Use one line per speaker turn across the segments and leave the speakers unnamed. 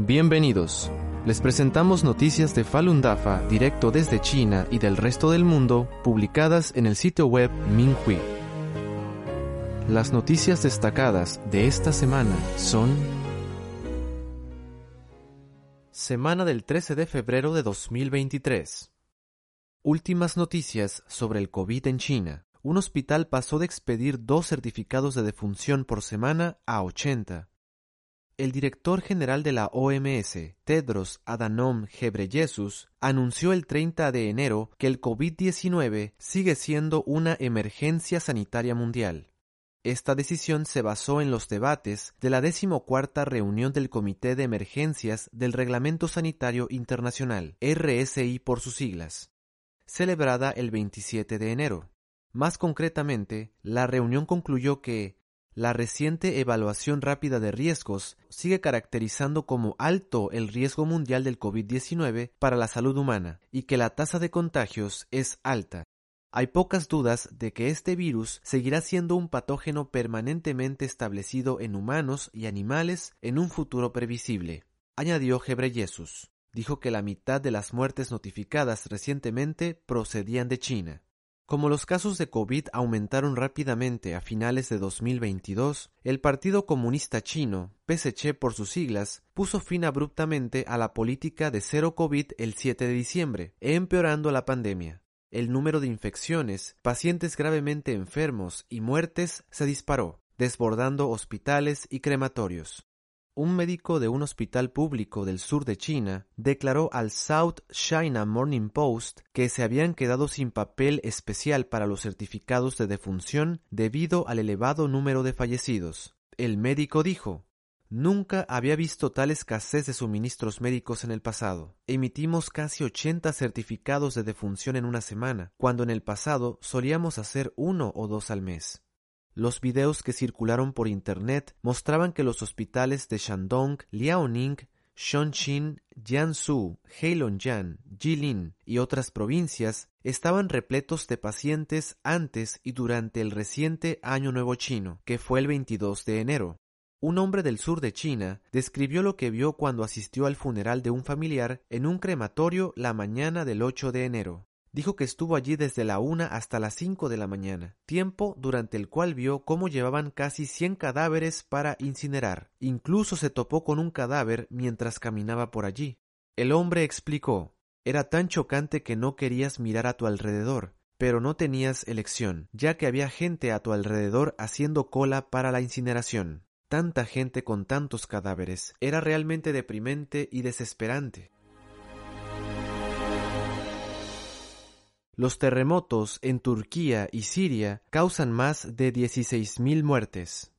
Bienvenidos. Les presentamos noticias de Falun Dafa directo desde China y del resto del mundo, publicadas en el sitio web Minhui. Las noticias destacadas de esta semana son Semana del 13 de febrero de 2023. Últimas noticias sobre el COVID en China. Un hospital pasó de expedir dos certificados de defunción por semana a 80. El director general de la OMS, Tedros Adhanom Ghebreyesus, anunció el 30 de enero que el COVID-19 sigue siendo una emergencia sanitaria mundial. Esta decisión se basó en los debates de la decimocuarta reunión del Comité de Emergencias del Reglamento Sanitario Internacional, RSI por sus siglas, celebrada el 27 de enero. Más concretamente, la reunión concluyó que la reciente evaluación rápida de riesgos sigue caracterizando como alto el riesgo mundial del COVID-19 para la salud humana y que la tasa de contagios es alta. Hay pocas dudas de que este virus seguirá siendo un patógeno permanentemente establecido en humanos y animales en un futuro previsible, añadió Gebreyesus. Dijo que la mitad de las muertes notificadas recientemente procedían de China. Como los casos de COVID aumentaron rápidamente a finales de 2022, el Partido Comunista Chino, PSC por sus siglas, puso fin abruptamente a la política de cero COVID el 7 de diciembre, empeorando la pandemia. El número de infecciones, pacientes gravemente enfermos y muertes se disparó, desbordando hospitales y crematorios un médico de un hospital público del sur de China declaró al South China Morning Post que se habían quedado sin papel especial para los certificados de defunción debido al elevado número de fallecidos. El médico dijo Nunca había visto tal escasez de suministros médicos en el pasado. Emitimos casi 80 certificados de defunción en una semana, cuando en el pasado solíamos hacer uno o dos al mes. Los videos que circularon por internet mostraban que los hospitales de Shandong, Liaoning, Chongqing, Jiangsu, Heilongjiang, Jilin y otras provincias estaban repletos de pacientes antes y durante el reciente Año Nuevo Chino, que fue el 22 de enero. Un hombre del sur de China describió lo que vio cuando asistió al funeral de un familiar en un crematorio la mañana del 8 de enero. Dijo que estuvo allí desde la una hasta las cinco de la mañana, tiempo durante el cual vio cómo llevaban casi cien cadáveres para incinerar. Incluso se topó con un cadáver mientras caminaba por allí. El hombre explicó Era tan chocante que no querías mirar a tu alrededor, pero no tenías elección, ya que había gente a tu alrededor haciendo cola para la incineración. Tanta gente con tantos cadáveres. Era realmente deprimente y desesperante. Los terremotos en Turquía y Siria causan más de 16.000 muertes.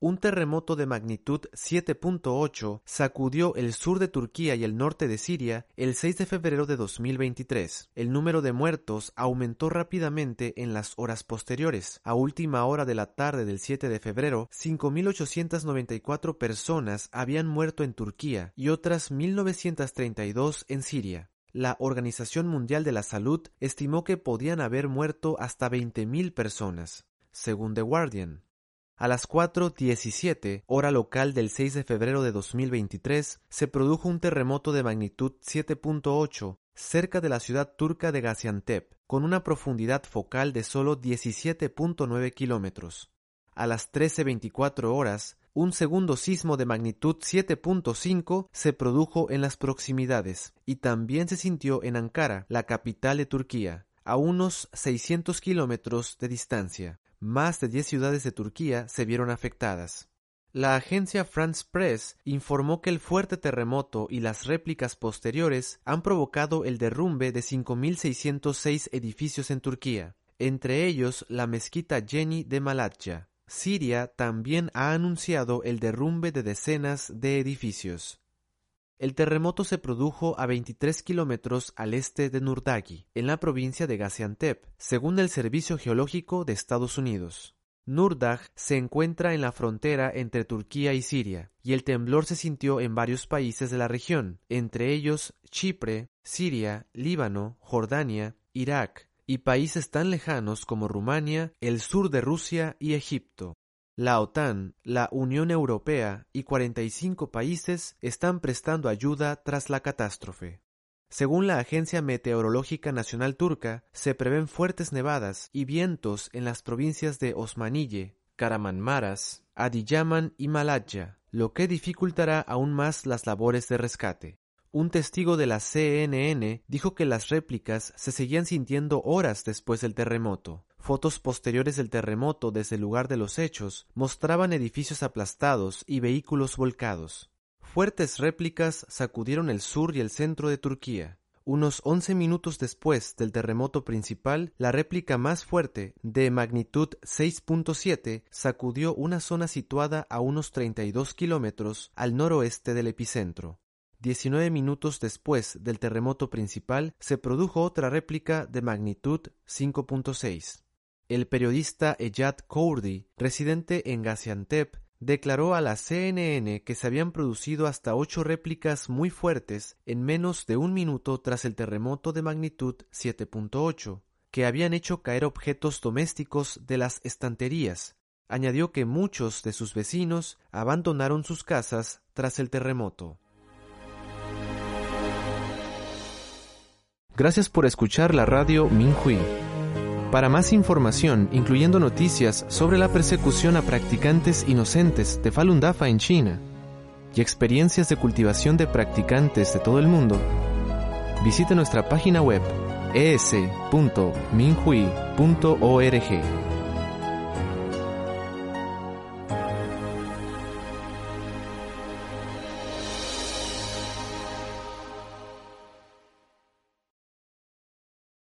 Un terremoto de magnitud 7.8 sacudió el sur de Turquía y el norte de Siria el 6 de febrero de 2023. El número de muertos aumentó rápidamente en las horas posteriores. A última hora de la tarde del 7 de febrero, 5.894 personas habían muerto en Turquía y otras 1.932 en Siria. La Organización Mundial de la Salud estimó que podían haber muerto hasta 20.000 personas, según The Guardian. A las 4.17 hora local del 6 de febrero de 2023 se produjo un terremoto de magnitud 7.8 cerca de la ciudad turca de Gaziantep, con una profundidad focal de solo 17.9 kilómetros. A las 13.24 horas, un segundo sismo de magnitud 7.5 se produjo en las proximidades y también se sintió en Ankara, la capital de Turquía, a unos 600 kilómetros de distancia. Más de 10 ciudades de Turquía se vieron afectadas. La agencia France Press informó que el fuerte terremoto y las réplicas posteriores han provocado el derrumbe de 5.606 edificios en Turquía, entre ellos la mezquita Jenny de Malatya. Siria también ha anunciado el derrumbe de decenas de edificios. El terremoto se produjo a 23 kilómetros al este de Nurdagi, en la provincia de Gaziantep, según el Servicio Geológico de Estados Unidos. Nurdag se encuentra en la frontera entre Turquía y Siria, y el temblor se sintió en varios países de la región, entre ellos Chipre, Siria, Líbano, Jordania, Irak, y países tan lejanos como Rumania, el sur de Rusia y Egipto. La OTAN, la Unión Europea y 45 países están prestando ayuda tras la catástrofe. Según la Agencia Meteorológica Nacional Turca, se prevén fuertes nevadas y vientos en las provincias de Osmaniye, Karamanmaras, Adiyaman y Malatya, lo que dificultará aún más las labores de rescate. Un testigo de la CNN dijo que las réplicas se seguían sintiendo horas después del terremoto. Fotos posteriores del terremoto desde el lugar de los hechos mostraban edificios aplastados y vehículos volcados. Fuertes réplicas sacudieron el sur y el centro de Turquía. Unos 11 minutos después del terremoto principal, la réplica más fuerte, de magnitud 6.7, sacudió una zona situada a unos 32 kilómetros al noroeste del epicentro. 19 minutos después del terremoto principal, se produjo otra réplica de magnitud 5.6. El periodista Ejad Kourdi, residente en Gaziantep, declaró a la CNN que se habían producido hasta ocho réplicas muy fuertes en menos de un minuto tras el terremoto de magnitud 7.8, que habían hecho caer objetos domésticos de las estanterías. Añadió que muchos de sus vecinos abandonaron sus casas tras el terremoto. Gracias por escuchar la radio Minhui. Para más información, incluyendo noticias sobre la persecución a practicantes inocentes de Falun Dafa en China y experiencias de cultivación de practicantes de todo el mundo, visite nuestra página web es.minhui.org.